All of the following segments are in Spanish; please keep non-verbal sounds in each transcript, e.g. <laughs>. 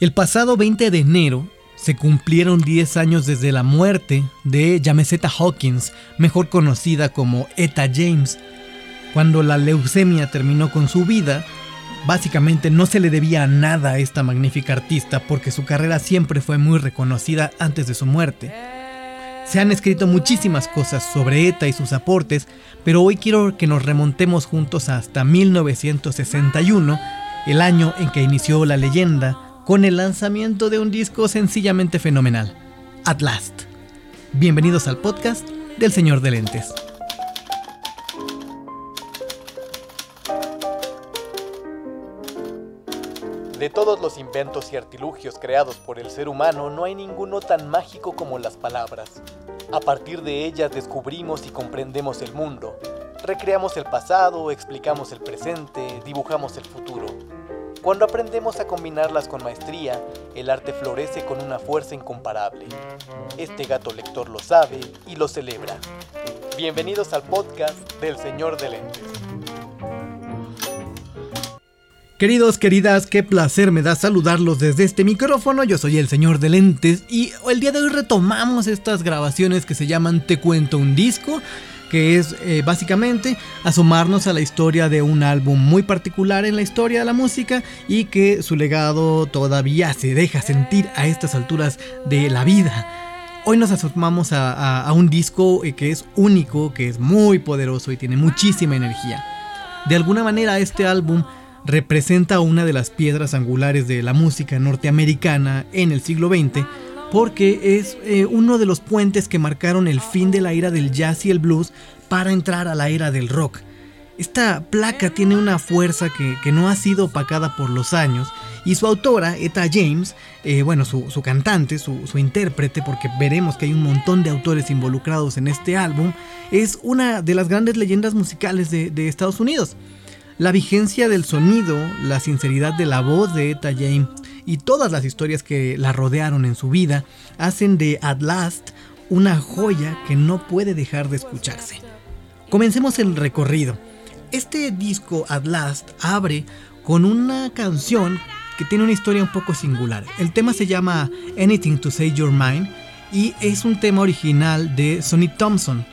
El pasado 20 de enero se cumplieron 10 años desde la muerte de Yameseta Hawkins, mejor conocida como Etta James. Cuando la leucemia terminó con su vida, básicamente no se le debía nada a esta magnífica artista porque su carrera siempre fue muy reconocida antes de su muerte. Se han escrito muchísimas cosas sobre ETA y sus aportes, pero hoy quiero que nos remontemos juntos hasta 1961, el año en que inició la leyenda con el lanzamiento de un disco sencillamente fenomenal, At Last. Bienvenidos al podcast del Señor de Lentes. De todos los inventos y artilugios creados por el ser humano, no hay ninguno tan mágico como las palabras. A partir de ellas descubrimos y comprendemos el mundo. Recreamos el pasado, explicamos el presente, dibujamos el futuro. Cuando aprendemos a combinarlas con maestría, el arte florece con una fuerza incomparable. Este gato lector lo sabe y lo celebra. Bienvenidos al podcast del Señor de Lentes. Queridos, queridas, qué placer me da saludarlos desde este micrófono. Yo soy el señor de lentes y el día de hoy retomamos estas grabaciones que se llaman Te cuento un disco que es eh, básicamente asomarnos a la historia de un álbum muy particular en la historia de la música y que su legado todavía se deja sentir a estas alturas de la vida. Hoy nos asomamos a, un disco eh, que es único, que es muy poderoso y tiene muchísima energía. De alguna manera este álbum representa una de las piedras angulares de la música norteamericana en el siglo XX porque es eh, uno de los puentes que marcaron el fin de la era del jazz y el blues para entrar a la era del rock. Esta placa tiene una fuerza que, no ha sido opacada por los años y su autora, Etta James, eh, bueno, su, cantante, su, intérprete, porque veremos que hay un montón de autores involucrados en este álbum, es una de las grandes leyendas musicales de, de Estados Unidos. La vigencia del sonido, la sinceridad de la voz de Etta James y todas las historias que la rodearon en su vida hacen de At Last una joya que no puede dejar de escucharse. Comencemos el recorrido. Este disco At Last abre con una canción que tiene una historia un poco singular. El tema se llama Anything to Say Your Mind y es un tema original de Sonny Thompson.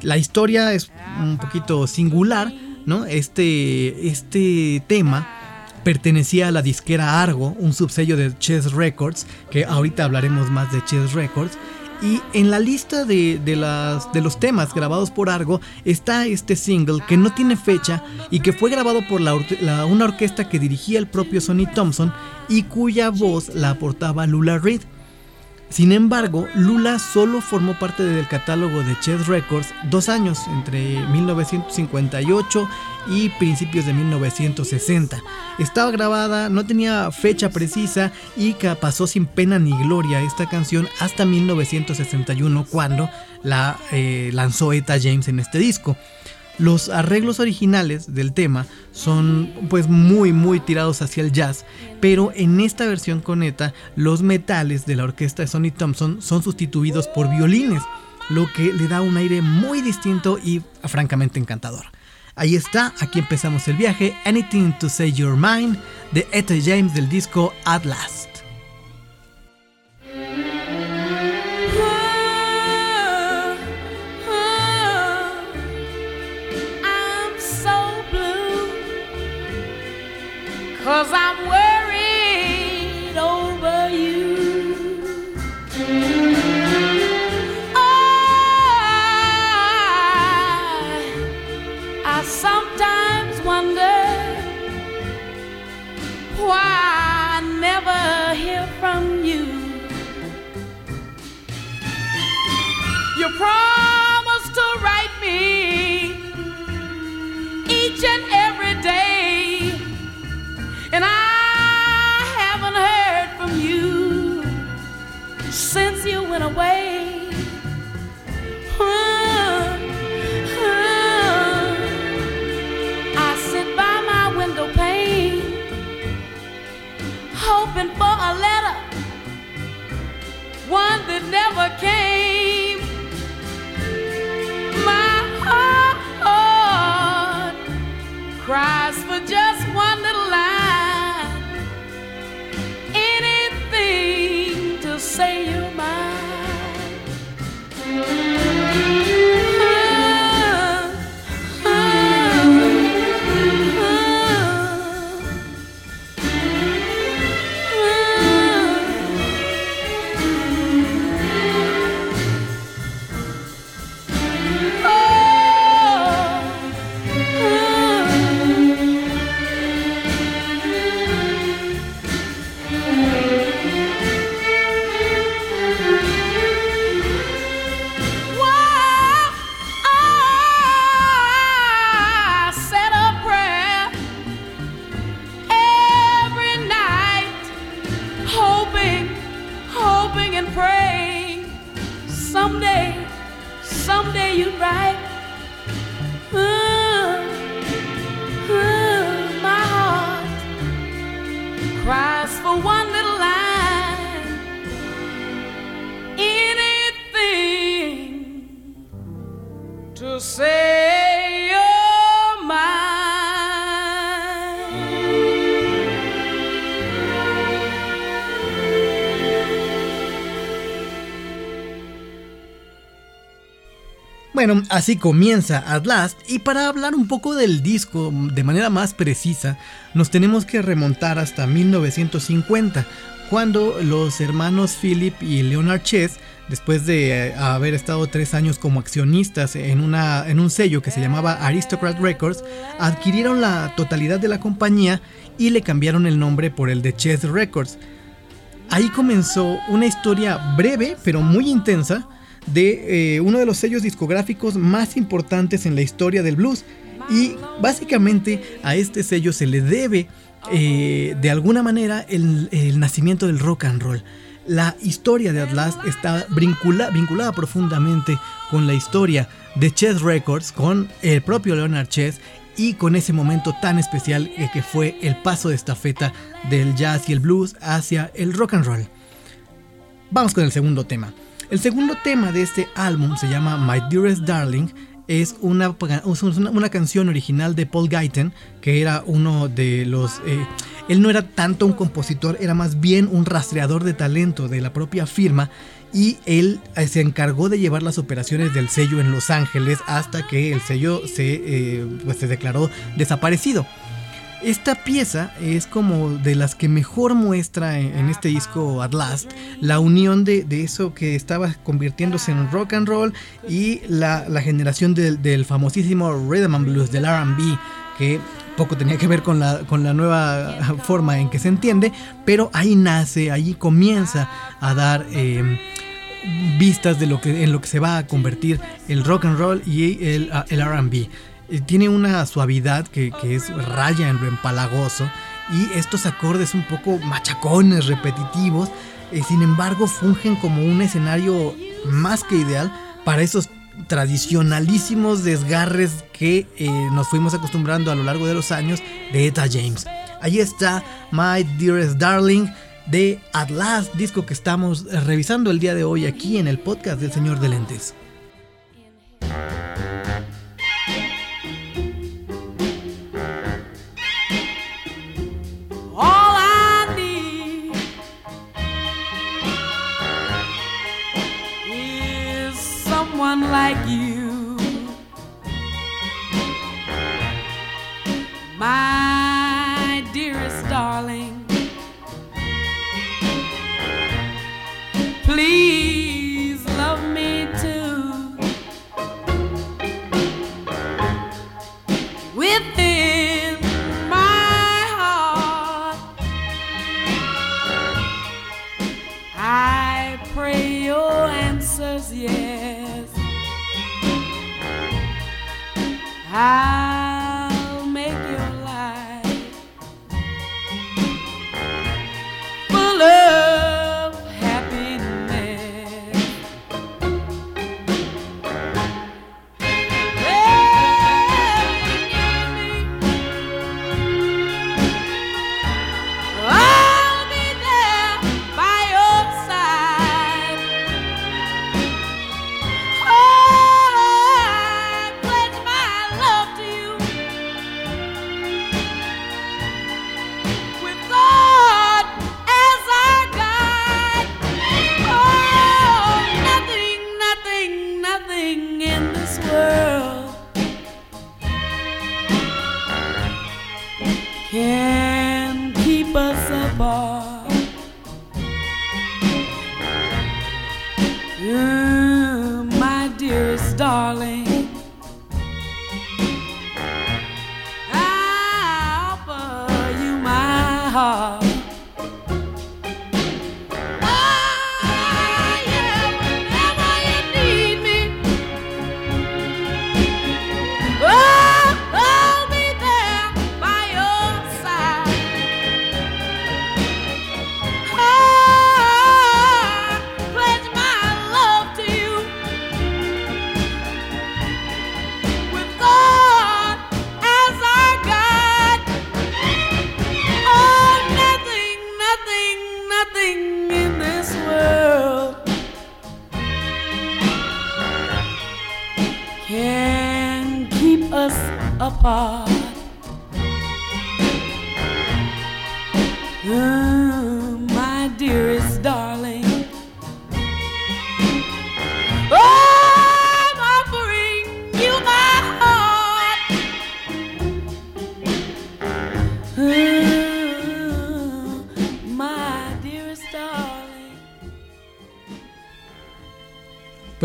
La historia es un poquito singular, ¿no? Este, este tema pertenecía a la disquera Argo, un subsello de Chess Records, que ahorita hablaremos más de Chess Records. Y en la lista de, las, de los temas grabados por Argo está este single que no tiene fecha y que fue grabado por una orquesta que dirigía el propio Sonny Thompson y cuya voz la aportaba Lula Reed. Sin embargo, Lula solo formó parte del catálogo de Chess Records dos años, entre 1958 y principios de 1960. Estaba grabada, no tenía fecha precisa y pasó sin pena ni gloria esta canción hasta 1961 cuando la eh, lanzó Etta James en este disco. Los arreglos originales del tema son pues muy muy tirados hacia el jazz, pero en esta versión con ETA los metales de la orquesta de Sonny Thompson son sustituidos por violines, lo que le da un aire muy distinto y francamente encantador. Ahí está, aquí empezamos el viaje, Anything to Say Your Mind de Etta James del disco At Cause I'm you right. Ooh, ooh, my heart cries for one little line. Anything to say Bueno, así comienza At Last y para hablar un poco del disco de manera más precisa, nos tenemos que remontar hasta 1950, cuando los hermanos Philip y Leonard Chess, después de eh, haber estado tres años como accionistas en, una, en un sello que se llamaba Aristocrat Records, adquirieron la totalidad de la compañía y le cambiaron el nombre por el de Chess Records. Ahí comenzó una historia breve pero muy intensa de eh, uno de los sellos discográficos más importantes en la historia del blues. Y básicamente a este sello se le debe eh, de alguna manera el, nacimiento del rock and roll. La historia de Atlas está vincula, vinculada profundamente con la historia de Chess Records, con el propio Leonard Chess y con ese momento tan especial que fue el paso de estafeta del jazz y el blues hacia el rock and roll. Vamos con el segundo tema. El segundo tema de este álbum se llama My Dearest Darling. Es una, una canción original de Paul Guyton, que era uno de los... Eh, él no era tanto un compositor, era más bien un rastreador de talento de la propia firma y él eh, se encargó de llevar las operaciones del sello en Los Ángeles hasta que el sello se, eh, pues se declaró desaparecido. Esta pieza es como de las que mejor muestra en, este disco At Last la unión de, eso que estaba convirtiéndose en rock and roll y la, generación del, del, famosísimo Rhythm and Blues, del RB, que poco tenía que ver con la, con la nueva forma en que se entiende, pero ahí nace, ahí comienza a dar... Eh, vistas de lo que en lo que se va a convertir el rock and roll y el, el RB. Eh, tiene una suavidad que, es raya en lo empalagoso y estos acordes un poco machacones, repetitivos, eh, sin embargo fungen como un escenario más que ideal para esos tradicionalísimos desgarres que eh, nos fuimos acostumbrando a lo largo de los años de Eta James. Ahí está My Dearest Darling de At Last, disco que estamos revisando el día de hoy aquí en el podcast del Señor de Lentes. Like you. My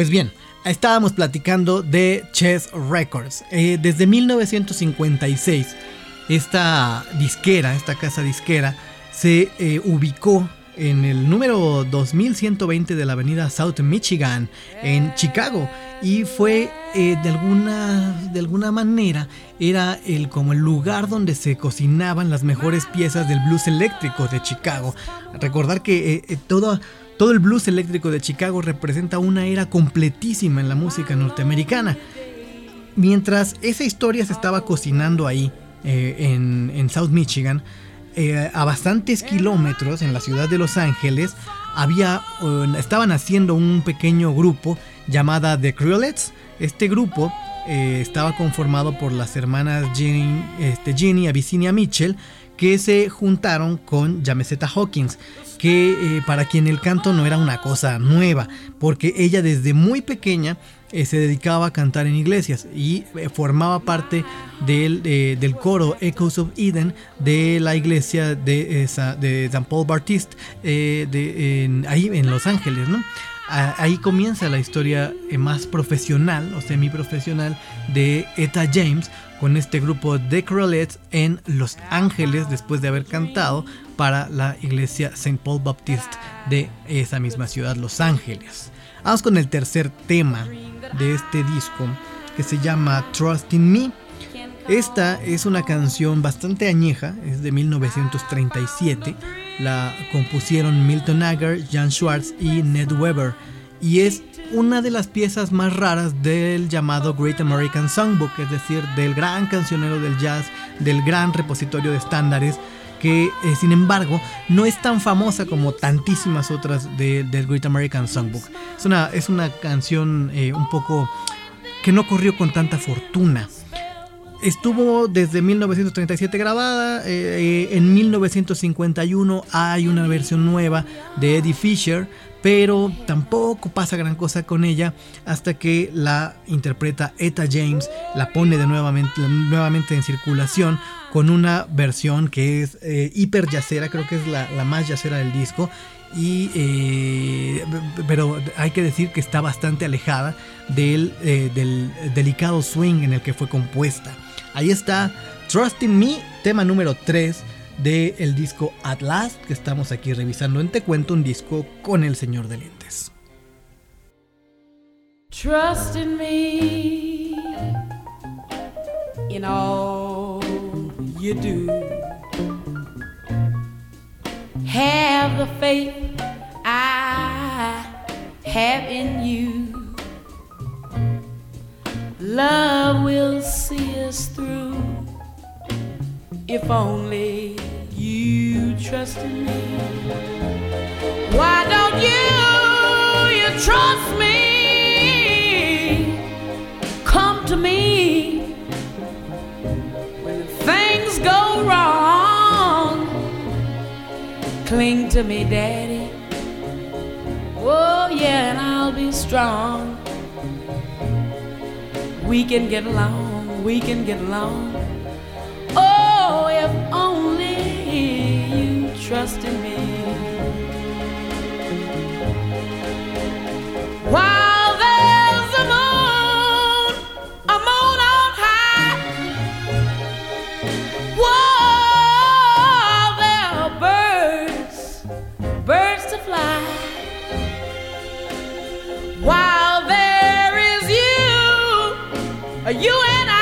Pues bien, estábamos platicando de Chess Records. Eh, desde 1956, esta disquera, esta casa disquera, se eh, ubicó en el número 2120 de la avenida South Michigan en Chicago y fue eh, de alguna de alguna manera era el como el lugar donde se cocinaban las mejores piezas del blues eléctrico de Chicago recordar que eh, eh, todo el blues eléctrico de Chicago representa una era completísima en la música norteamericana mientras esa historia se estaba cocinando ahí eh, en, South Michigan eh, a bastantes kilómetros en la ciudad de Los Ángeles había eh, estaban haciendo un pequeño grupo llamada The Cruelets. Este grupo eh, estaba conformado por las hermanas Ginny, este, Ginny y Abyssinia Mitchell que se juntaron con Yameseta Hawkins que eh, para quien el canto no era una cosa nueva porque ella desde muy pequeña eh, se dedicaba a cantar en iglesias y eh, formaba parte del, del coro Echoes of Eden de la iglesia de, de San Paul Baptiste de, en- ahí en Los Ángeles, Ahí comienza la historia más profesional o semiprofesional de Eta James con este grupo The Cruelets en Los Ángeles después de haber cantado para la iglesia St. Paul Baptiste de esa misma ciudad, Los Ángeles. Vamos con el tercer tema de este disco que se llama Trust in Me. Esta es una canción bastante añeja, es de 1937. La compusieron Milton Agar, Jan Schwartz y Ned Weber. Y es una de las piezas más raras del llamado Great American Songbook, es decir, del gran cancionero del jazz, del gran repositorio de estándares, que eh, sin embargo no es tan famosa como tantísimas otras de- del Great American Songbook. Es una, es una canción eh, un poco que no corrió con tanta fortuna. Estuvo desde 1937 grabada, eh, en 1951 hay una versión nueva de Eddie Fisher, pero tampoco pasa gran cosa con ella hasta que la interpreta Etta James, la pone de nuevamente, nuevamente en circulación con una versión que es eh, hiper yacera, creo que es la, la más yacera del disco, y eh, pero hay que decir que está bastante alejada del, eh, del delicado swing en el que fue compuesta. Ahí está Trust in Me, tema número 3 del disco At Last, que estamos aquí revisando en Te Cuento, un disco con el señor de lentes. Trust in me in all you do. Have the faith I have in you. Love will see us through if only you trust in me. Why don't you, you trust me? Come to me when things go wrong. Cling to me, Daddy. Oh, yeah, and I'll be strong. We can get along, we can get along. If only you trust in me. While there's a moon, a moon on high. There are birds, birds to fly. While there is you, you and. I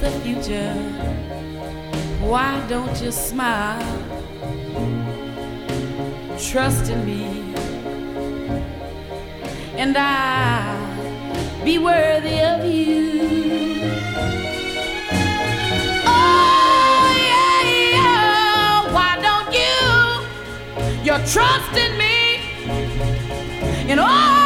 The future. Why don't you smile? Trust in me, and I'll be worthy of you. Oh, yeah, yeah. Why don't you? You're trusting me in all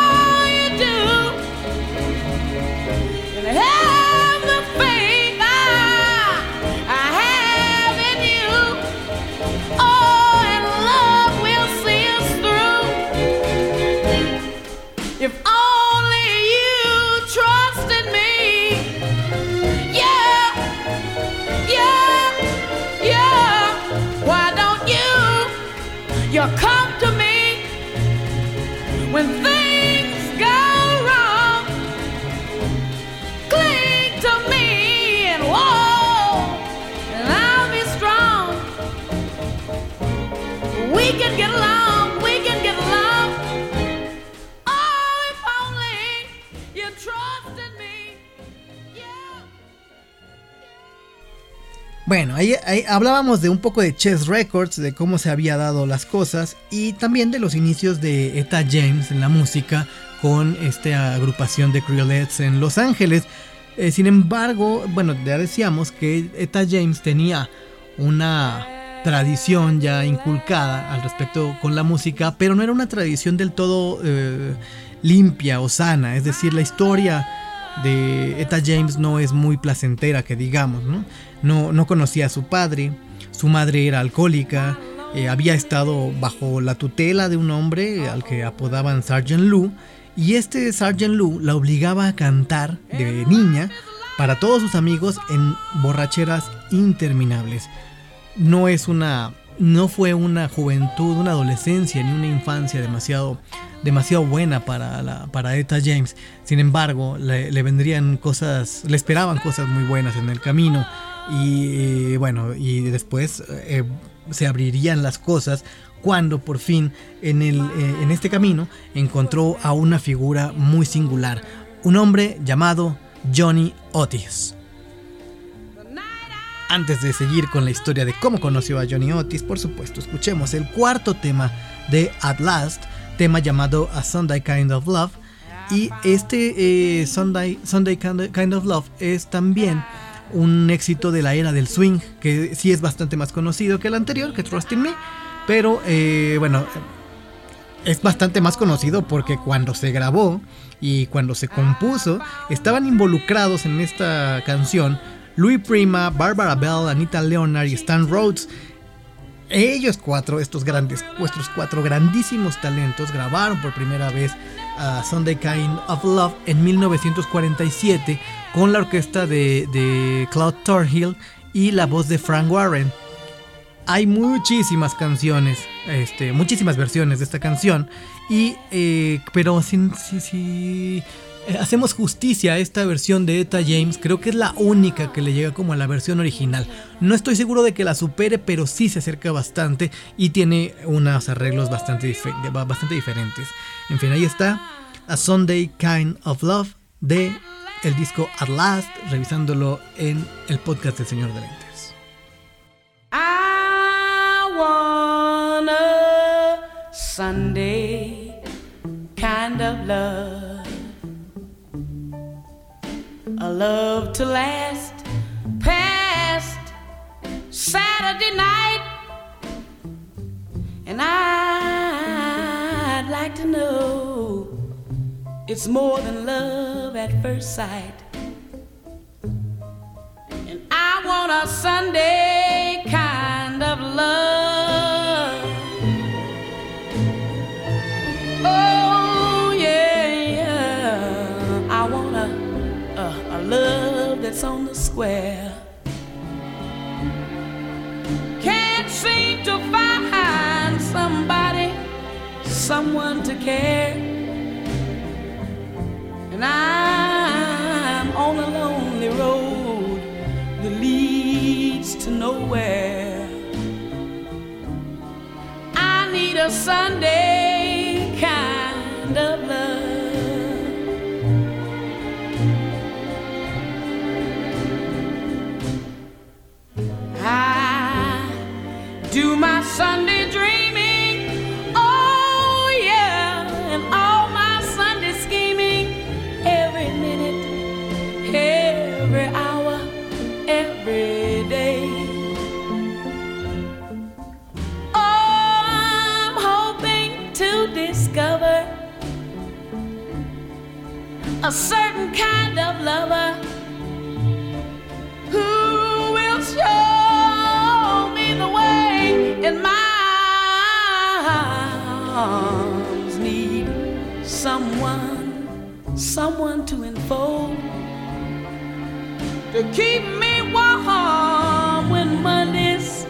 Bueno, ahí, hablábamos de un poco de Chess Records, de cómo se había dado las cosas y también de los inicios de Etta James en la música con esta agrupación de Creolettes en Los Ángeles. Eh, sin embargo, bueno, ya decíamos que Etta James tenía una tradición ya inculcada al respecto con la música, pero no era una tradición del todo eh, limpia o sana, es decir, la historia de Etta James no es muy placentera, que digamos, ¿no? No, no conocía a su padre, su madre era alcohólica, eh, había estado bajo la tutela de un hombre al que apodaban Sergeant Lou, y este Sergeant Lou la obligaba a cantar de niña para todos sus amigos en borracheras interminables. No es una no fue una juventud, una adolescencia ni una infancia demasiado demasiado buena para la para Etta James. Sin embargo, le, le vendrían cosas, le esperaban cosas muy buenas en el camino y eh, bueno, y después eh, se abrirían las cosas cuando por fin en, el, eh, en este camino encontró a una figura muy singular, un hombre llamado Johnny Otis. Antes de seguir con la historia de cómo conoció a Johnny Otis, por supuesto, escuchemos el cuarto tema de At Last, tema llamado A Sunday Kind of Love. Y este eh, Sunday, Sunday Kind of Love es también un éxito de la era del swing, que sí es bastante más conocido que el anterior, que Trust in Me, pero eh, bueno, es bastante más conocido porque cuando se grabó y cuando se compuso, estaban involucrados en esta canción Louis Prima, Barbara Bell, Anita Leonard y Stan Rhodes. Ellos cuatro, estos grandes, vuestros cuatro grandísimos talentos, grabaron por primera vez a Sunday Kind of Love en 1947 con la orquesta de, de Claude Thorhill y la voz de Frank Warren. Hay muchísimas canciones, este, muchísimas versiones de esta canción, y, eh, pero si, si, hacemos justicia a esta versión de Etta James, creo que es la única que le llega como a la versión original. No estoy seguro de que la supere, pero sí se acerca bastante y tiene unos arreglos bastante, bastante diferentes. En fin, ahí está A Sunday Kind of Love de el disco At Last, revisándolo en el podcast del Señor de Lentes. I want a Sunday kind of love, love to last past Saturday night, and I'd like to know it's more than love at first sight. And I want a Sunday kind of love. That's on the square. Can't seem to find somebody, someone to care. And I'm on a lonely road that leads to nowhere. I need a Sunday kind of love. Sunday dreaming. Oh, yeah, and all my Sunday scheming. Every minute, every hour, every day. Oh, I'm hoping to discover a certain kind of lover someone someone to enfold to keep me warm when mondays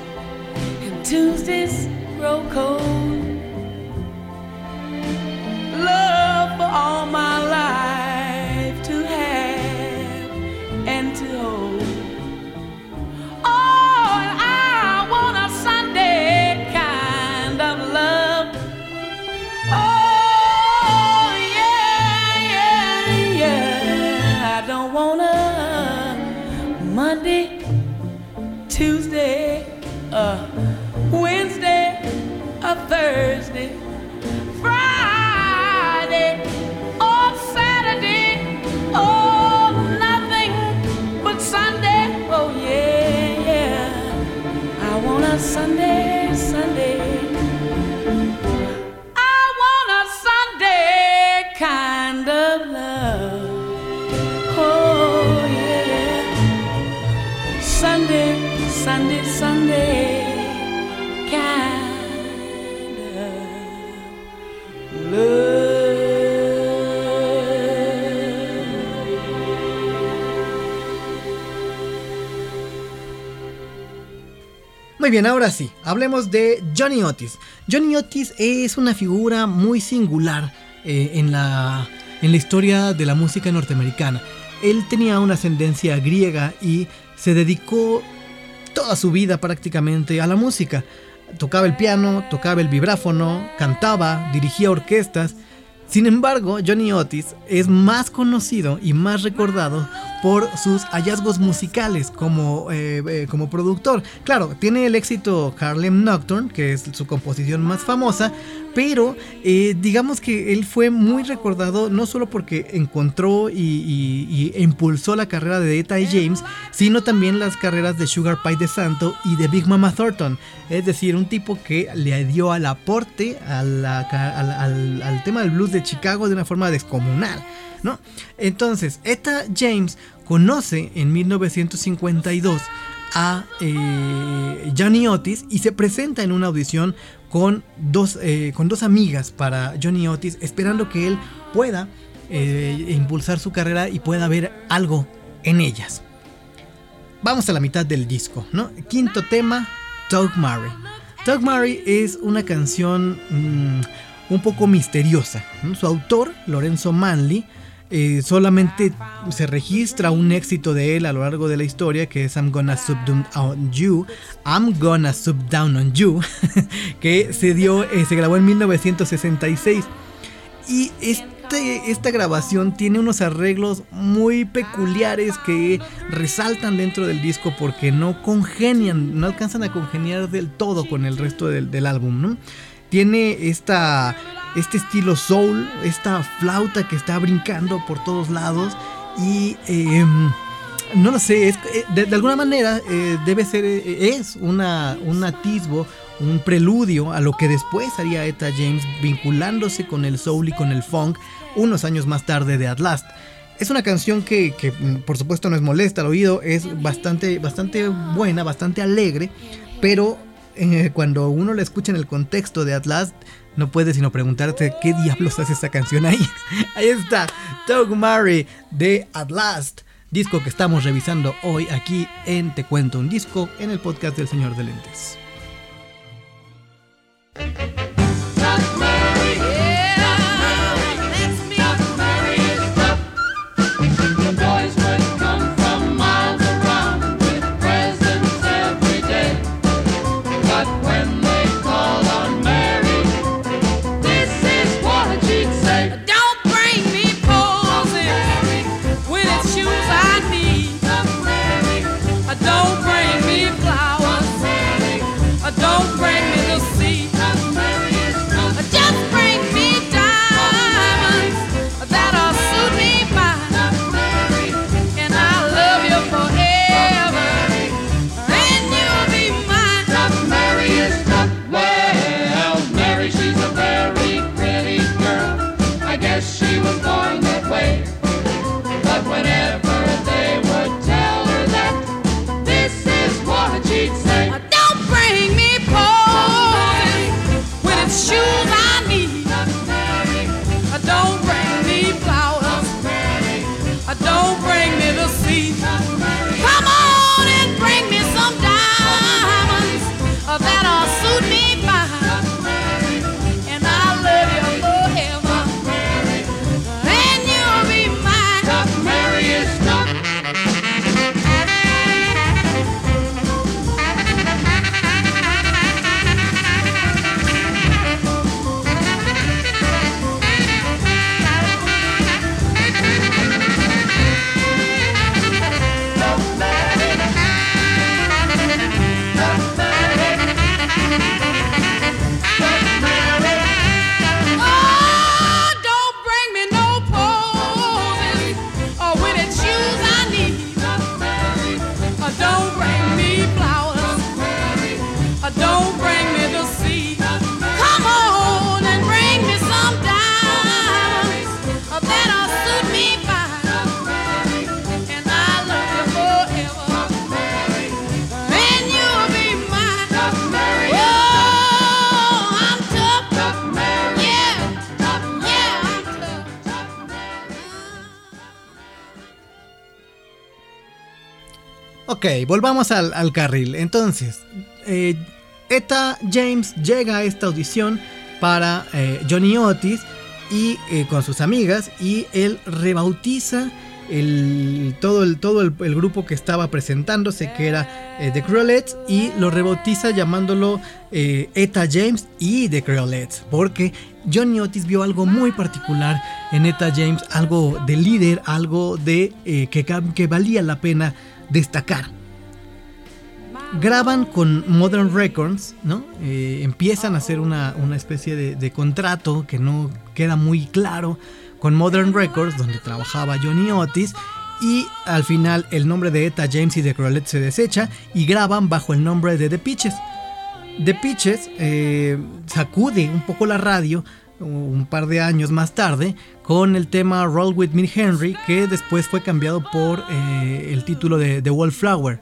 and tuesdays grow cold Bien, ahora sí, hablemos de Johnny Otis. Johnny Otis es una figura muy singular eh, en, la, en la historia de la música norteamericana. Él tenía una ascendencia griega y se dedicó toda su vida prácticamente a la música. Tocaba el piano, tocaba el vibráfono, cantaba, dirigía orquestas. Sin embargo, Johnny Otis es más conocido y más recordado por sus hallazgos musicales como, eh, eh, como productor. Claro, tiene el éxito Harlem Nocturne, que es su composición más famosa, pero eh, digamos que él fue muy recordado no solo porque encontró y, impulsó la carrera de Eta y James, sino también las carreras de Sugar Pie de Santo y de Big Mama Thornton. Es decir, un tipo que le dio al aporte al tema del blues de Chicago de una forma descomunal. ¿No? Entonces, Eta James conoce en 1952 a eh, Johnny Otis y se presenta en una audición con dos, eh, con dos amigas para Johnny Otis, esperando que él pueda eh, impulsar su carrera y pueda ver algo en ellas. Vamos a la mitad del disco, ¿no? Quinto tema, Doug Murray. Doug Murray es una canción mm, un poco misteriosa. Su autor, Lorenzo Manley, eh, solamente se registra un éxito de él a lo largo de la historia que es I'm Gonna Sub Down on You, I'm Gonna on You, <laughs> que se dio, eh, se grabó en 1966. Y este, esta grabación tiene unos arreglos muy peculiares que resaltan dentro del disco porque no congenian, no alcanzan a congeniar del todo con el resto del, del álbum, ¿no? Tiene esta, este estilo soul, esta flauta que está brincando por todos lados y... em, no lo sé, eh, de, alguna manera eh, debe ser, eh, es una, un atisbo, un preludio a lo que después haría Eta James vinculándose con el soul y con el funk unos años más tarde de At Last. Es una canción que, que, mm, por supuesto no es molesta al oído, es bastante, bastante buena, bastante alegre, pero eh, cuando uno la escucha en el contexto de At Last, no puede sino preguntarte qué diablos hace esa canción ahí. <laughs> ahí está, Doug Murray de At Last, disco que estamos revisando hoy aquí en Te Cuento un Disco, en el podcast del Señor de Lentes. Ok, volvamos al, carril. Entonces, eh, Eta James llega a esta audición para eh, Johnny Otis y eh, con sus amigas y él rebautiza todo, el, grupo que estaba presentándose, que era eh, The Creolettes, y lo rebautiza llamándolo eh, Eta James y The Creolettes, porque Johnny Otis vio algo muy particular en Eta James, algo de líder, algo de que valía la pena destacar graban con Modern Records, ¿no? Eh, empiezan a hacer una, una especie de, contrato que no queda muy claro con Modern Records, donde trabajaba Johnny Otis. Y al final el nombre de Eta James y de Crowlett se desecha y graban bajo el nombre de The Pitches. The Pitches eh, sacude un poco la radio un par de años más tarde con el tema Roll With Me Henry que después fue cambiado por eh, el título de The Wallflower.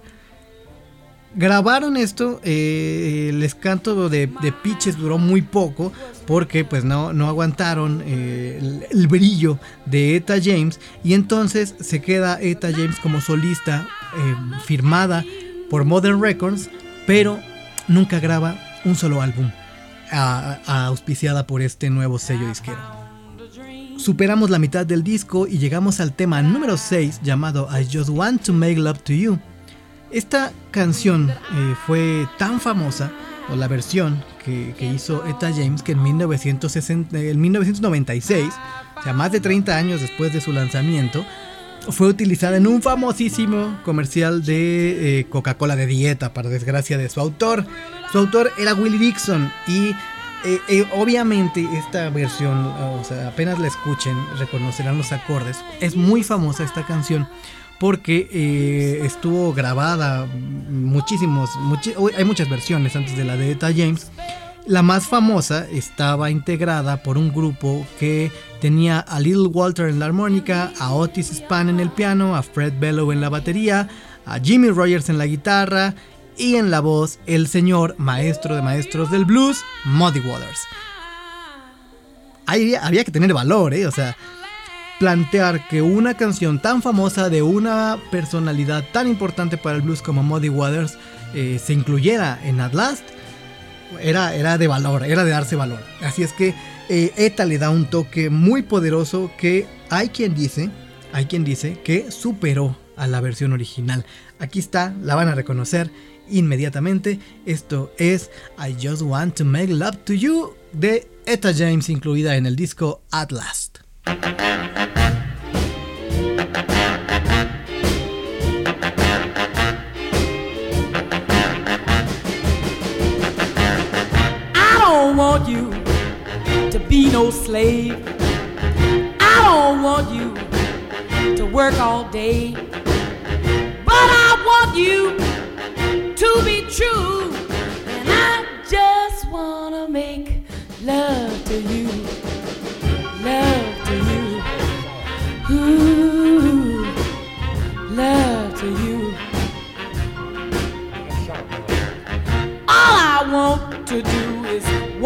Grabaron esto, eh, el escanto de, de Pitches duró muy poco porque pues no, no aguantaron eh, el, el brillo de Eta James y entonces se queda Eta James como solista firmada por Modern Records pero nunca graba un solo álbum a- auspiciada por este nuevo sello disquero. Superamos la mitad del disco y llegamos al tema número 6 llamado I Just Want to Make Love to You. Esta canción eh, fue tan famosa, o la versión que, que hizo Etta James, que en, 1960 en 1996, o sea, más de 30 años después de su lanzamiento, fue utilizada en un famosísimo comercial de eh, Coca-Cola de dieta, para desgracia de su autor. Su autor era Willie Dixon y eh, eh, obviamente esta versión, o sea, apenas la escuchen, reconocerán los acordes. Es muy famosa esta canción porque eh, estuvo grabada muchísimos, uy, hay muchas versiones antes de la de Eta James. La más famosa estaba integrada por un grupo que tenía a Little Walter en la armónica, a Otis Spann en el piano, a Fred Bellow en la batería, a Jimmy Rogers en la guitarra y en la voz el señor maestro de maestros del blues, Muddy Waters. Ahí había que tener valor, ¿eh? O sea, plantear que una canción tan famosa de una personalidad tan importante para el blues como Muddy Waters eh, se incluyera en At Last era, era de valor, era de darse valor. Así es que eh, ETA le da un toque muy poderoso que hay quien dice, hay quien dice que superó a la versión original. Aquí está, la van a reconocer inmediatamente. Esto es I Just Want to Make Love to You de Etta James incluida en el disco At Last. Want you to be no slave. I don't want you to work all day. But I want you to be true.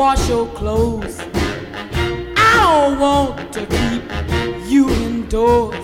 Wash your clothes. I don't want to keep you indoors.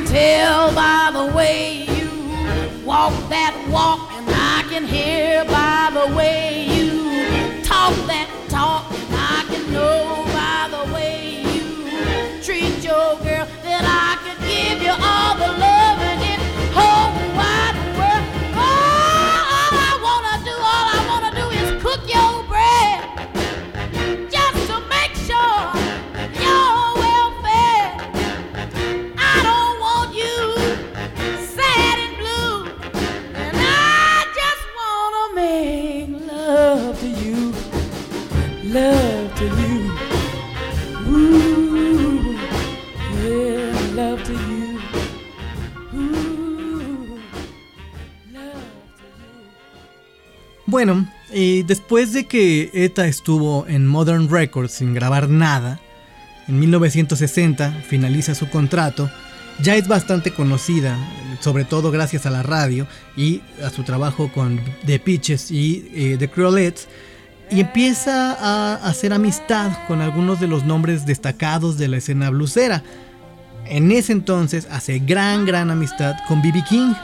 Tell by the way you walk that walk, and I can hear by the way you talk that talk, después de que ETA estuvo en Modern Records sin grabar nada, en 1960 finaliza su contrato, ya es bastante conocida, sobre todo gracias a la radio y a su trabajo con The Peaches y eh, The Creolettes, y empieza a hacer amistad con algunos de los nombres destacados de la escena blusera. En ese entonces hace gran, gran amistad con B.B. King.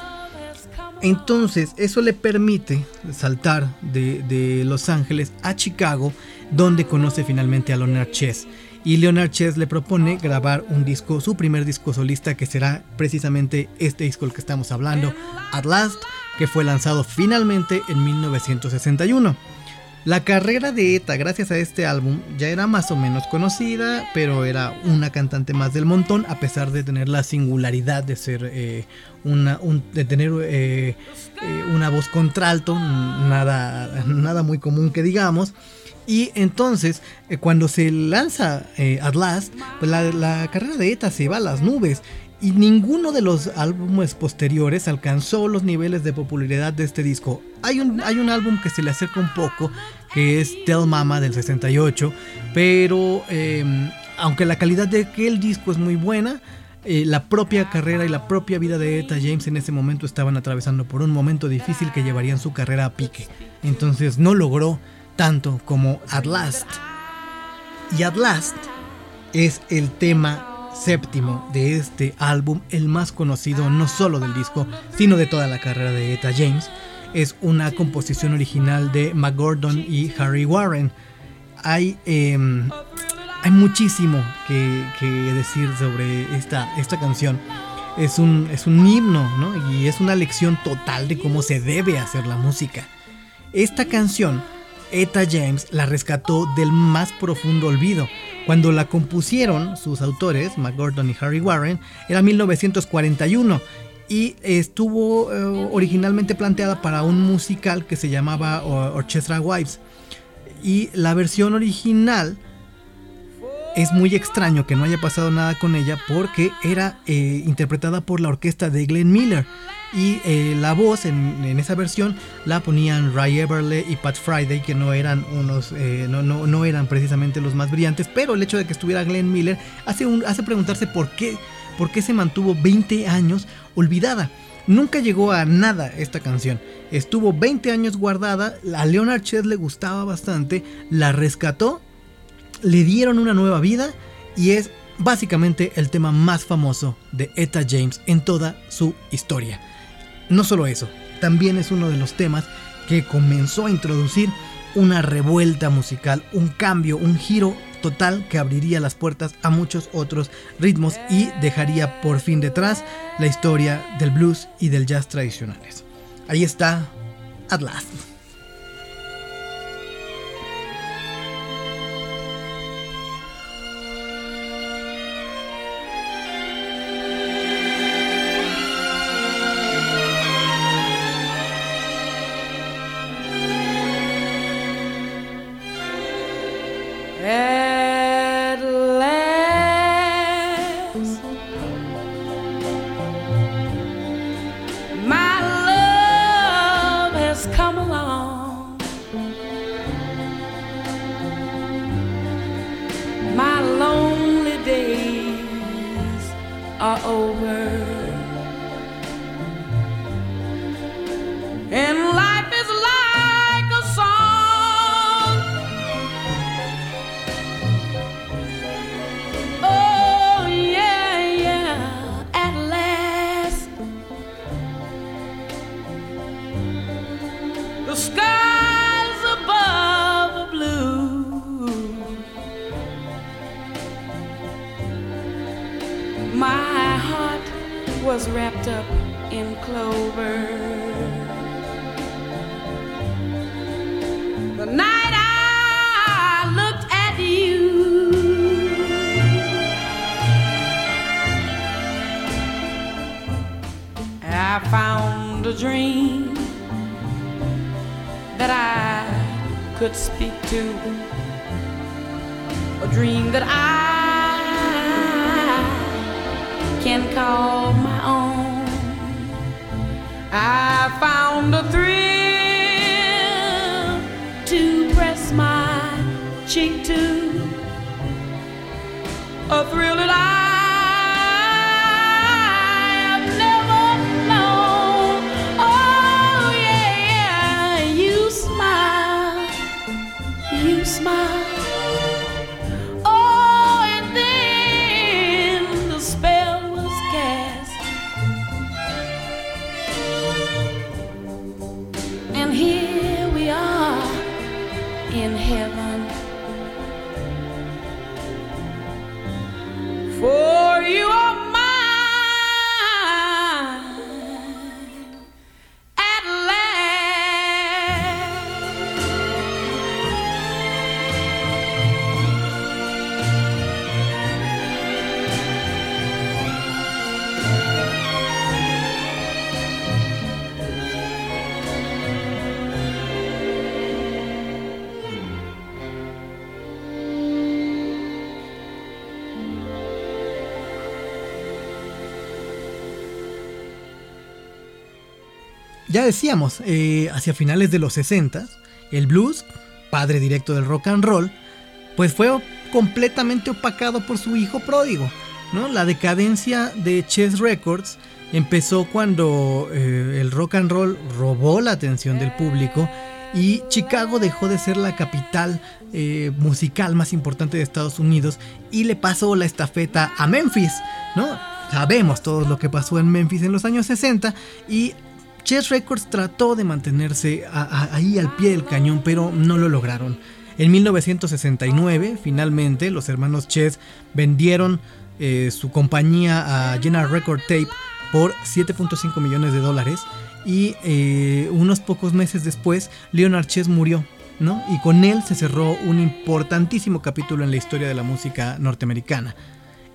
Entonces, eso le permite saltar de, Los Ángeles a Chicago, donde conoce finalmente a Leonard Chess. Y Leonard Chess le propone grabar un disco, su primer disco solista, que será precisamente este disco del que estamos hablando, At Last, que fue lanzado finalmente en 1961. La carrera de ETA, gracias a este álbum, ya era más o menos conocida, pero era una cantante más del montón, a pesar de tener la singularidad de ser eh, una, un- de tener eh, eh, una voz contralto, nada, nada muy común que digamos. Y entonces, cuando se lanza At Last, pues la, la carrera de ETA se va a las nubes. Y ninguno de los álbumes posteriores alcanzó los niveles de popularidad de este disco. Hay un, hay un álbum que se le acerca un poco, que es Tell Mama del 68, pero eh, aunque la calidad de aquel disco es muy buena, eh, la propia carrera y la propia vida de Eta James en ese momento estaban atravesando por un momento difícil que llevarían su carrera a pique. Entonces no logró tanto como At Last. Y At Last es el tema séptimo de este álbum, el más conocido no solo del disco, sino de toda la carrera de Eta James. Es una composición original de McGordon y Harry Warren. Hay, em, hay muchísimo que, decir sobre esta, esta canción. Es un, es un himno, ¿no? Y es una lección total de cómo se debe hacer la música. Esta canción, Eta James la rescató del más profundo olvido. Cuando la compusieron sus autores, McGordon y Harry Warren, era 1941 y estuvo eh, originalmente planteada para un musical que se llamaba Or- Orchestra Wives. Y la versión original es muy extraño que no haya pasado nada con ella porque era eh, interpretada por la orquesta de Glenn Miller y eh, la voz en, esa versión la ponían Ray Everly y Pat Friday que no eran unos eh, no, no, no eran precisamente los más brillantes pero el hecho de que estuviera Glenn Miller hace, hace preguntarse por qué por qué se mantuvo 20 años olvidada Nunca llegó a nada esta canción. Estuvo 20 años guardada. A Leonard Chess le gustaba bastante. La rescató le dieron una nueva vida y es básicamente el tema más famoso de Etta James en toda su historia. No solo eso, también es uno de los temas que comenzó a introducir una revuelta musical, un cambio, un giro total que abriría las puertas a muchos otros ritmos y dejaría por fin detrás la historia del blues y del jazz tradicionales. Ahí está At Last. Ya decíamos, eh, hacia finales de los 60, el blues, padre directo del rock and roll, pues fue completamente opacado por su hijo pródigo. ¿no? La decadencia de Chess Records empezó cuando eh, el rock and roll robó la atención del público y Chicago dejó de ser la capital eh, musical más importante de Estados Unidos y le pasó la estafeta a Memphis, ¿no? Sabemos todo lo que pasó en Memphis en los años 60 y Chess Records trató de mantenerse a- ahí al pie del cañón, pero no lo lograron. En 1969, finalmente, los hermanos Chess vendieron eh, su compañía a General Record Tape por 7.5 millones de dólares y eh, unos pocos meses después, Leonard Chess murió. ¿no? Y con él se cerró un importantísimo capítulo en la historia de la música norteamericana.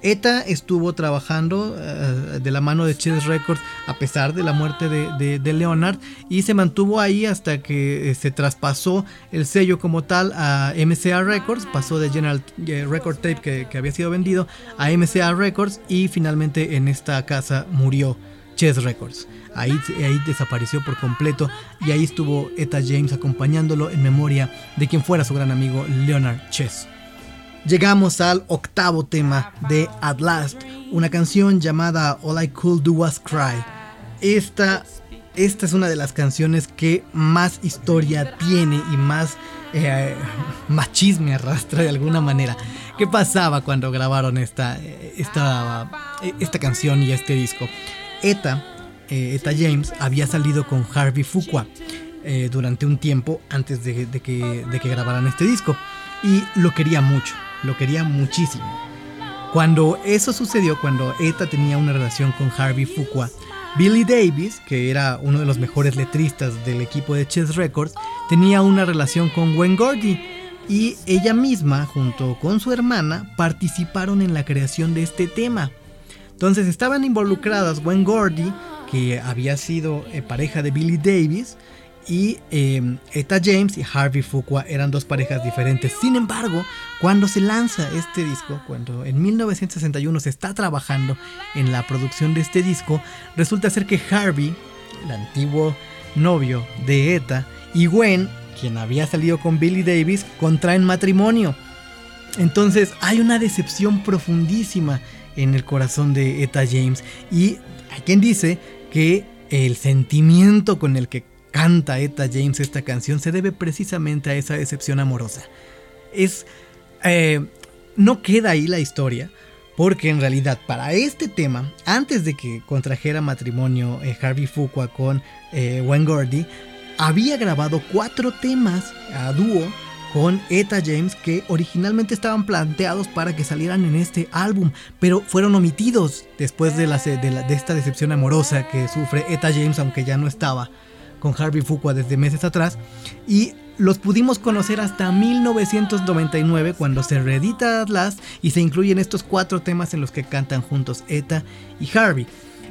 ETA estuvo trabajando eh, de la mano de Chess Records a pesar de la muerte de, Leonard y se mantuvo ahí hasta que eh, se traspasó el sello como tal a MCA Records, pasó de General eh, Record Tape que, que había sido vendido a MCA Records y finalmente en esta casa murió Chess Records. Ahí, ahí desapareció por completo y ahí estuvo Eta James acompañándolo en memoria de quien fuera su gran amigo Leonard Chess. Llegamos al octavo tema de At Last, una canción llamada All I Could Do Was Cry. Esta, esta es una de las canciones que más historia tiene y más eh, arrastra de alguna manera. ¿Qué pasaba cuando grabaron esta, esta, esta canción y este disco? Eta, eh, Eta James había salido con Harvey Fuqua eh, durante un tiempo antes de que, de que grabaran este disco y lo quería mucho, lo quería muchísimo. Cuando eso sucedió, cuando Eta tenía una relación con Harvey Fuqua, Billy Davis, que era uno de los mejores letristas del equipo de Chess Records, tenía una relación con Gwen Gordy y ella misma, junto con su hermana, participaron en la creación de este tema. Entonces estaban involucradas Gwen Gordy, que había sido eh, pareja de Billy Davis, y eh, James y Harvey Fuqua eran dos parejas diferentes. Sin embargo, cuando se lanza este disco, cuando en 1961 se está trabajando en la producción de este disco, resulta ser que Harvey, el antiguo novio de Eta, y Gwen, quien había salido con Billy Davis, contraen matrimonio. Entonces hay una decepción profundísima en el corazón de Eta James y hay quien dice que el sentimiento con el que canta Eta James esta canción se debe precisamente a esa decepción amorosa. Es eh, no queda ahí la historia porque en realidad para este tema antes de que contrajera matrimonio eh, Harvey Fuqua con eh, Gwen Gordy había grabado cuatro temas a dúo con Eta James que originalmente estaban planteados para que salieran en este álbum, pero fueron omitidos después de, la, de, de esta decepción amorosa que sufre Eta James, aunque ya no estaba con Harvey Fuqua desde meses atrás. Y los pudimos conocer hasta 1999 cuando se reedita Atlas y se incluyen estos cuatro temas en los que cantan juntos Eta y Harvey.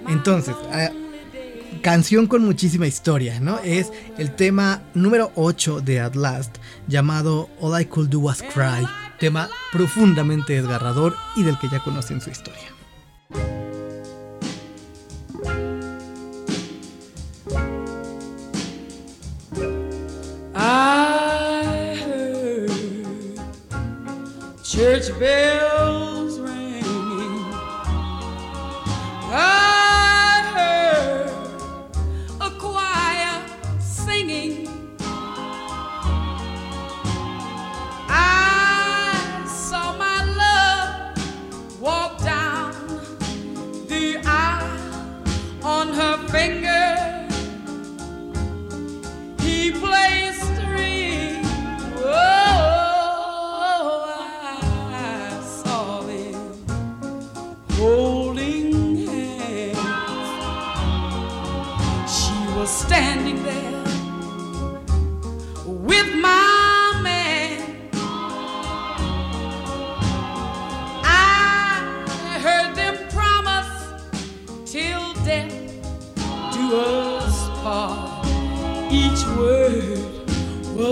Entonces, ah, canción con muchísima historia, ¿no? Es el tema número 8 de At Last, llamado All I Could Do Was Cry, tema profundamente desgarrador y del que ya conocen su historia. I heard church bells ringing. I heard a choir singing. I saw my love walk down the aisle on her finger. He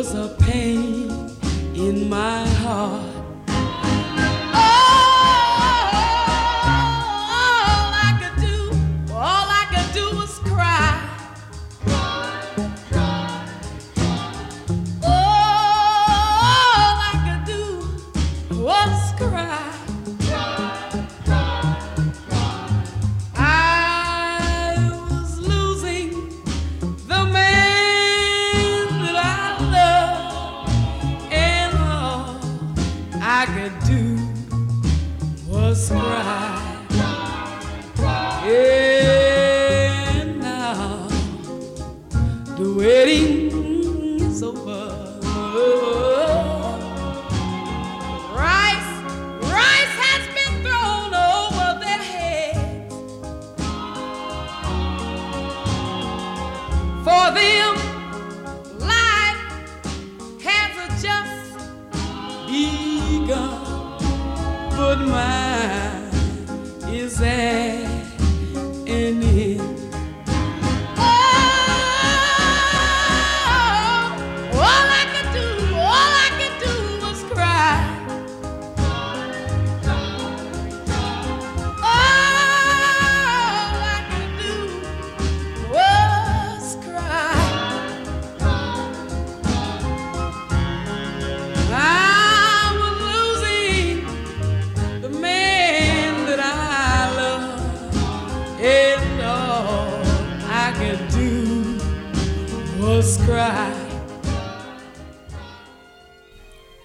was a pain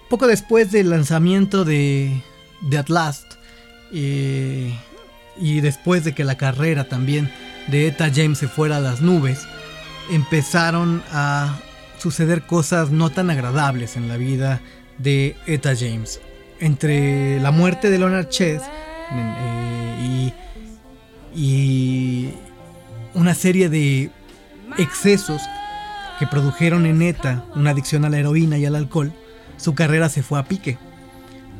Poco después del lanzamiento de, de At Last eh, y después de que la carrera también de Eta James se fuera a las nubes, empezaron a suceder cosas no tan agradables en la vida de Eta James. Entre la muerte de Leonard Chess eh, y, y una serie de excesos que produjeron en Eta una adicción a la heroína y al alcohol, su carrera se fue a pique.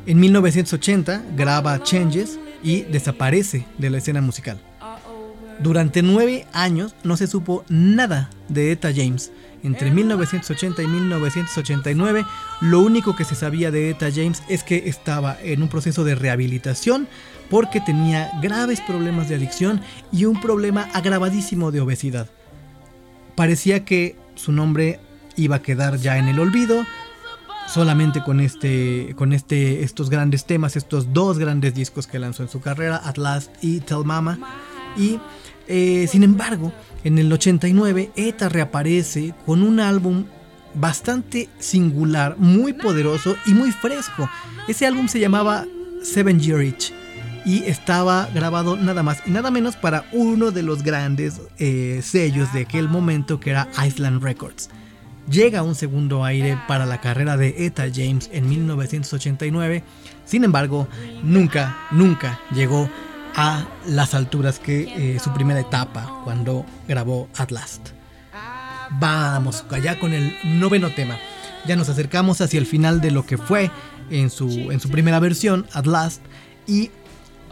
En 1980 graba Changes y desaparece de la escena musical. Durante nueve años no se supo nada de Eta James. Entre 1980 y 1989, lo único que se sabía de Eta James es que estaba en un proceso de rehabilitación porque tenía graves problemas de adicción y un problema agravadísimo de obesidad. Parecía que su nombre iba a quedar ya en el olvido, solamente con este con este estos grandes temas, estos dos grandes discos que lanzó en su carrera, At Last y Tell Mama. Y eh, sin embargo, en el 89 ETA reaparece con un álbum bastante singular, muy poderoso y muy fresco. Ese álbum se llamaba Seven Year Itch y estaba grabado nada más y nada menos para uno de los grandes eh, sellos de aquel momento que era Island Records. Llega un segundo aire para la carrera de Eta James en 1989. Sin embargo, nunca, nunca llegó a las alturas que eh, su primera etapa cuando grabó At Last. Vamos allá con el noveno tema. Ya nos acercamos hacia el final de lo que fue en su, en su primera versión, At Last, y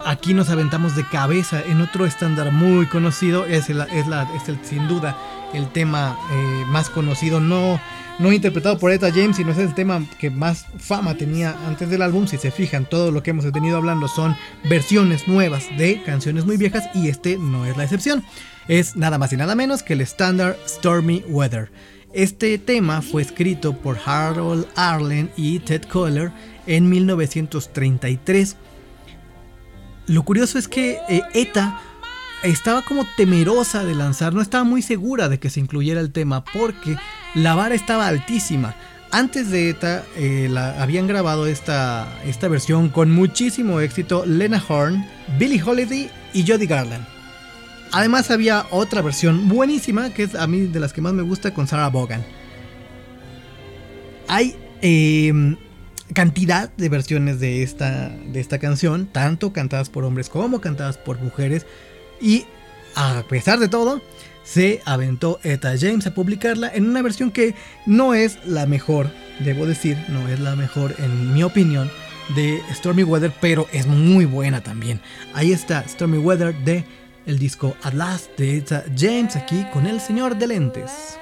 aquí nos aventamos de cabeza en otro estándar muy conocido, es, el, es, la, es el, sin duda el tema eh, más conocido, no, no interpretado por Eta James, sino es el tema que más fama tenía antes del álbum. Si se fijan, todo lo que hemos tenido hablando son versiones nuevas de canciones muy viejas y este no es la excepción. Es nada más y nada menos que el estándar Stormy Weather. Este tema fue escrito por Harold Arlen y Ted Kohler en 1933. Lo curioso es que eh, ETA estaba como temerosa de lanzar, no estaba muy segura de que se incluyera el tema porque la vara estaba altísima. Antes de ETA eh, la, habían grabado esta, esta versión con muchísimo éxito Lena Horne, Billie Holiday y Jody Garland. Además había otra versión buenísima que es a mí de las que más me gusta con Sarah Vaughan. Hay eh, cantidad de versiones de esta, de esta canción, tanto cantadas por hombres como cantadas por mujeres. Y a pesar de todo, se aventó Eta James a publicarla en una versión que no es la mejor, debo decir, no es la mejor en mi opinión de Stormy Weather, pero es muy buena también. Ahí está Stormy Weather de el disco At Last de Eta James aquí con el señor de lentes.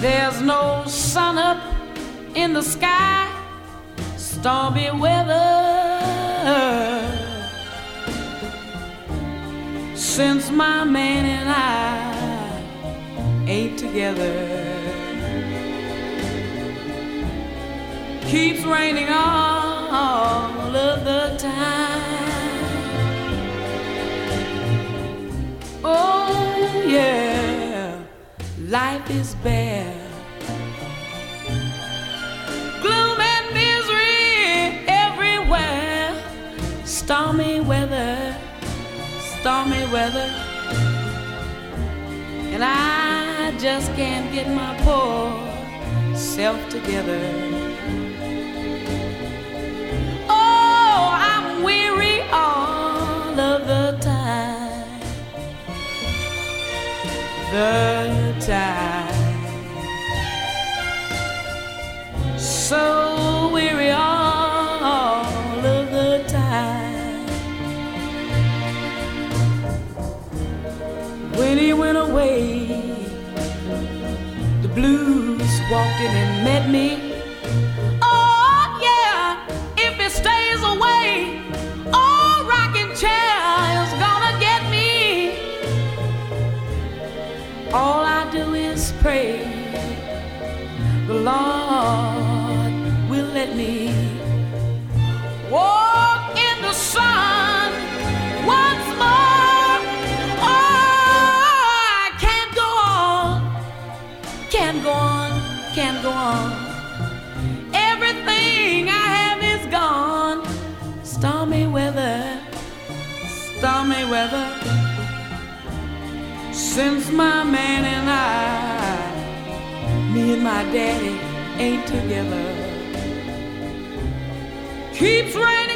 There's no sun up in the sky, stormy weather. Since my man and I ain't together, keeps raining all of the time. Life is bare. Gloom and misery everywhere. Stormy weather, stormy weather. And I just can't get my poor self together. Oh, I'm weary all of the time the So weary all of the time. When he went away, the blues walked in and met me. Lord will let me walk in the sun once more. Oh, I can't go on, can't go on, can't go on. Everything I have is gone. Stormy weather, stormy weather since my man and I, me and my daddy ain't together. Keeps raining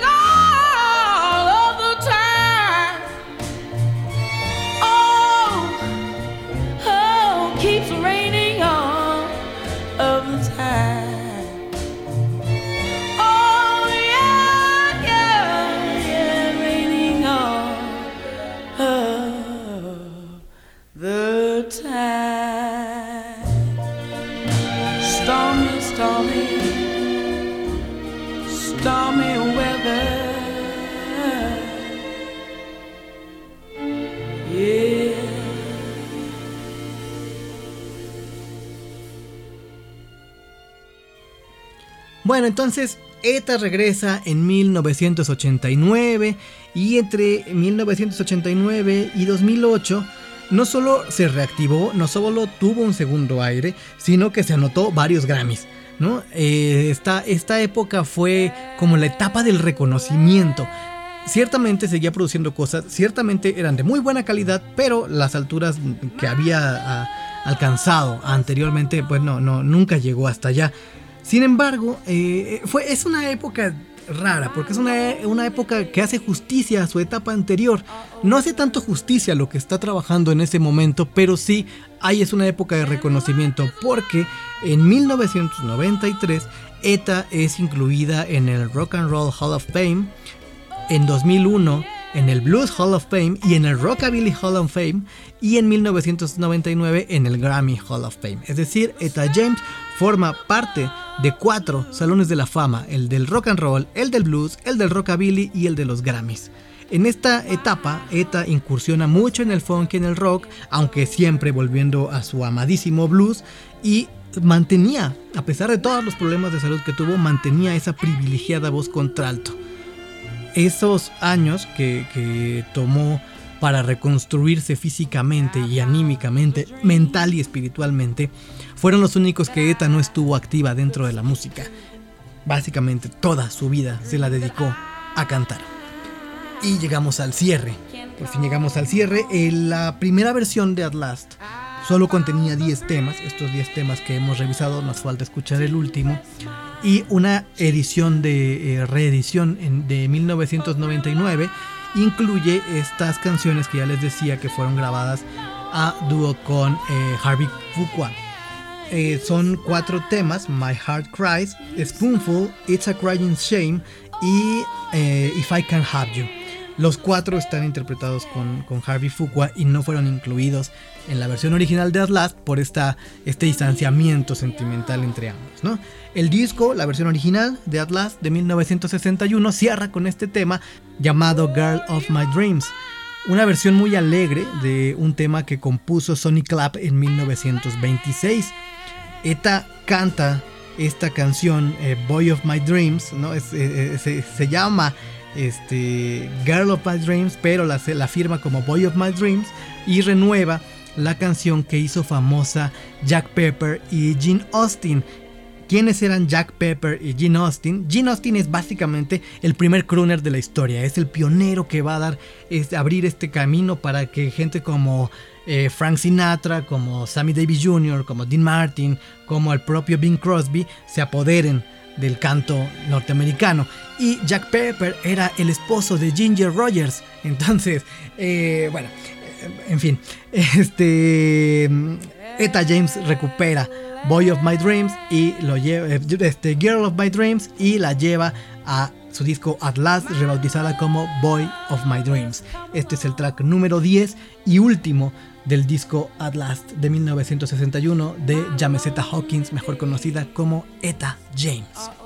Bueno, entonces ETA regresa en 1989 y entre 1989 y 2008 no solo se reactivó, no solo tuvo un segundo aire, sino que se anotó varios Grammys. ¿no? Eh, esta, esta época fue como la etapa del reconocimiento. Ciertamente seguía produciendo cosas, ciertamente eran de muy buena calidad, pero las alturas que había ah, alcanzado anteriormente, pues no, no, nunca llegó hasta allá. Sin embargo, eh, fue, es una época rara, porque es una, una época que hace justicia a su etapa anterior. No hace tanto justicia a lo que está trabajando en ese momento, pero sí ahí es una época de reconocimiento, porque en 1993 ETA es incluida en el Rock and Roll Hall of Fame, en 2001 en el Blues Hall of Fame y en el Rockabilly Hall of Fame y en 1999 en el Grammy Hall of Fame. Es decir, Etta James forma parte de cuatro salones de la fama, el del rock and roll, el del blues, el del rockabilly y el de los Grammys. En esta etapa, Etta incursiona mucho en el funk y en el rock, aunque siempre volviendo a su amadísimo blues y mantenía, a pesar de todos los problemas de salud que tuvo, mantenía esa privilegiada voz contralto esos años que, que, tomó para reconstruirse físicamente y anímicamente, mental y espiritualmente, fueron los únicos que ETA no estuvo activa dentro de la música. Básicamente toda su vida se la dedicó a cantar. Y llegamos al cierre. Por fin llegamos al cierre. En la primera versión de At Last solo contenía 10 temas. Estos 10 temas que hemos revisado, nos falta escuchar el último y una edición de eh, reedición de 1999 incluye estas canciones que ya les decía que fueron grabadas a dúo con eh, Harvey Fuqua. Eh, son cuatro temas: My Heart Cries, Spoonful, It's a Crying Shame y eh, If I Can Have You. Los cuatro están interpretados con, con Harvey Fuqua y no fueron incluidos en la versión original de At Last por esta, este distanciamiento sentimental entre ambos. ¿no? El disco, la versión original de At Last de 1961, cierra con este tema llamado Girl of My Dreams. Una versión muy alegre de un tema que compuso Sonny Clapp en 1926. Esta canta esta canción, eh, Boy of My Dreams, ¿no? Es, eh, se, se, llama este, Girl of My Dreams, pero la, la firma como Boy of My Dreams y renueva la canción que hizo famosa Jack Pepper y Gene Austin. ¿Quiénes eran Jack Pepper y Gene Austin? Gene Austin es básicamente el primer crooner de la historia, es el pionero que va a dar, es, abrir este camino para que gente como eh, Frank Sinatra, como Sammy Davis Jr., como Dean Martin, como el propio Bing Crosby se apoderen del canto norteamericano. Y Jack Pepper era el esposo de Ginger Rogers. Entonces, eh, bueno, en fin, <laughs> este Eta James recupera Boy of My Dreams y lo lleva, este Girl of My Dreams y la lleva a su disco At Last, rebautizada como Boy of My Dreams. Este es el track número 10 y último del disco At Last de 1961 de Jamesetta Hawkins, mejor conocida como Eta James.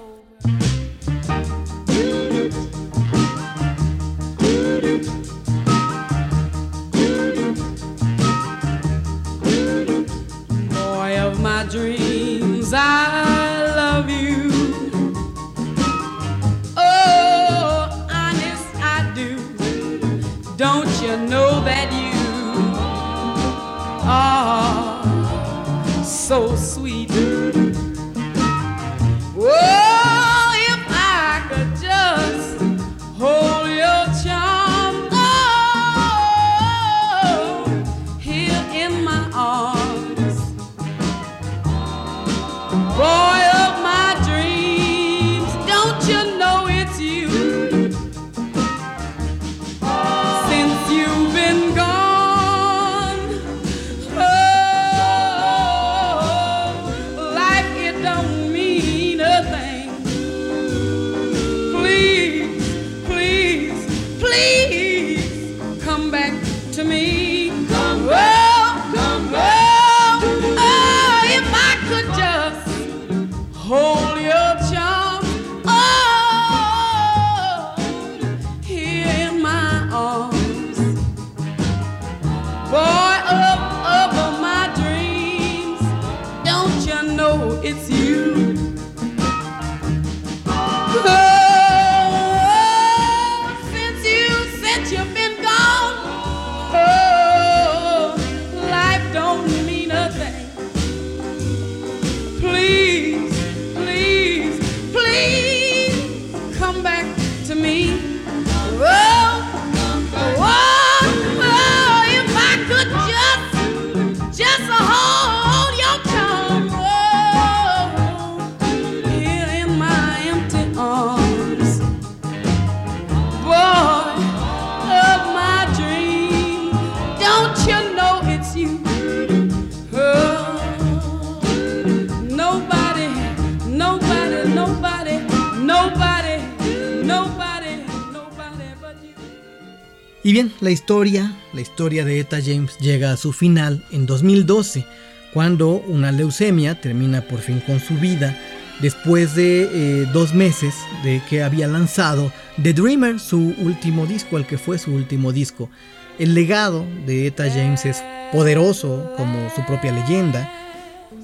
La historia, la historia de Eta James llega a su final en 2012, cuando una leucemia termina por fin con su vida, después de eh, dos meses de que había lanzado The Dreamer, su último disco, el que fue su último disco. El legado de Eta James es poderoso como su propia leyenda,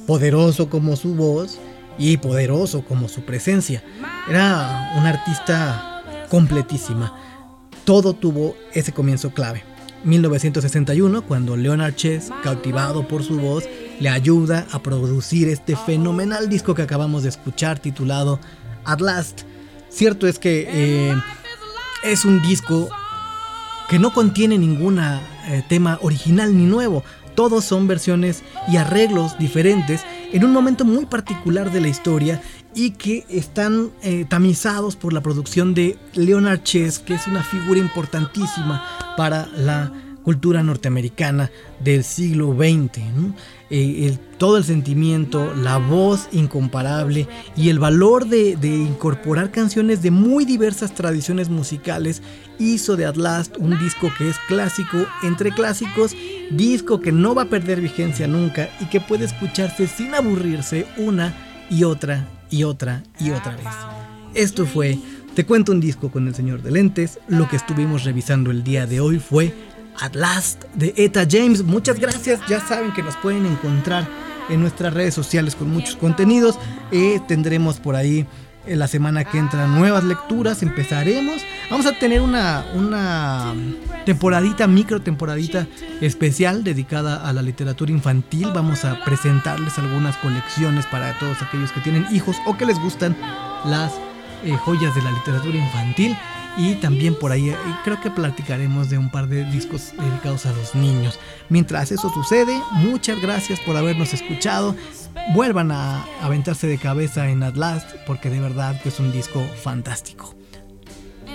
poderoso como su voz y poderoso como su presencia. Era una artista completísima. Todo tuvo ese comienzo clave. 1961, cuando Leonard Chess, cautivado por su voz, le ayuda a producir este fenomenal disco que acabamos de escuchar titulado At Last. Cierto es que eh, es un disco que no contiene ningún tema original ni nuevo. Todos son versiones y arreglos diferentes en un momento muy particular de la historia y que están eh, tamizados por la producción de Leonard Chess, que es una figura importantísima para la cultura norteamericana del siglo XX. Eh, todo el sentimiento, la voz incomparable y el valor de, de incorporar canciones de muy diversas tradiciones musicales hizo de At Last un disco que es clásico entre clásicos, disco que no va a perder vigencia nunca y que puede escucharse sin aburrirse una y otra y otra y otra vez. Esto fue Te cuento un disco con el señor de lentes. Lo que estuvimos revisando el día de hoy fue At Last de Eta James. Muchas gracias. Ya saben que nos pueden encontrar en nuestras redes sociales con muchos contenidos. Eh, tendremos por ahí en la semana que entra nuevas lecturas. Empezaremos. Vamos a tener una, una temporadita, micro temporadita especial dedicada a la literatura infantil. Vamos a presentarles algunas colecciones para todos aquellos que tienen hijos o que les gustan las eh, joyas de la literatura infantil. Y también por ahí eh, creo que platicaremos de un par de discos dedicados a los niños. Mientras eso sucede, muchas gracias por habernos escuchado. Vuelvan a aventarse de cabeza en Atlas porque de verdad que es un disco fantástico.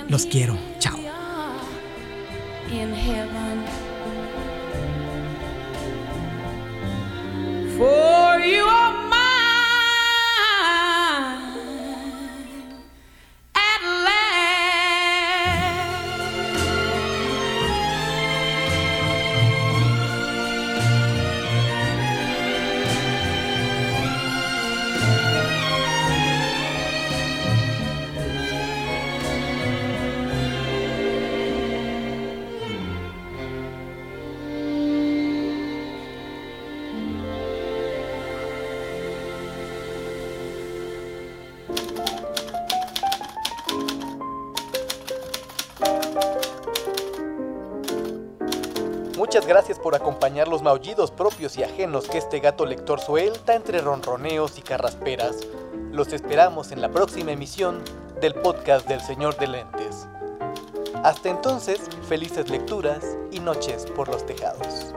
Los quiero. Chao. Los maullidos propios y ajenos que este gato lector suelta entre ronroneos y carrasperas. Los esperamos en la próxima emisión del podcast del Señor de Lentes. Hasta entonces, felices lecturas y noches por los tejados.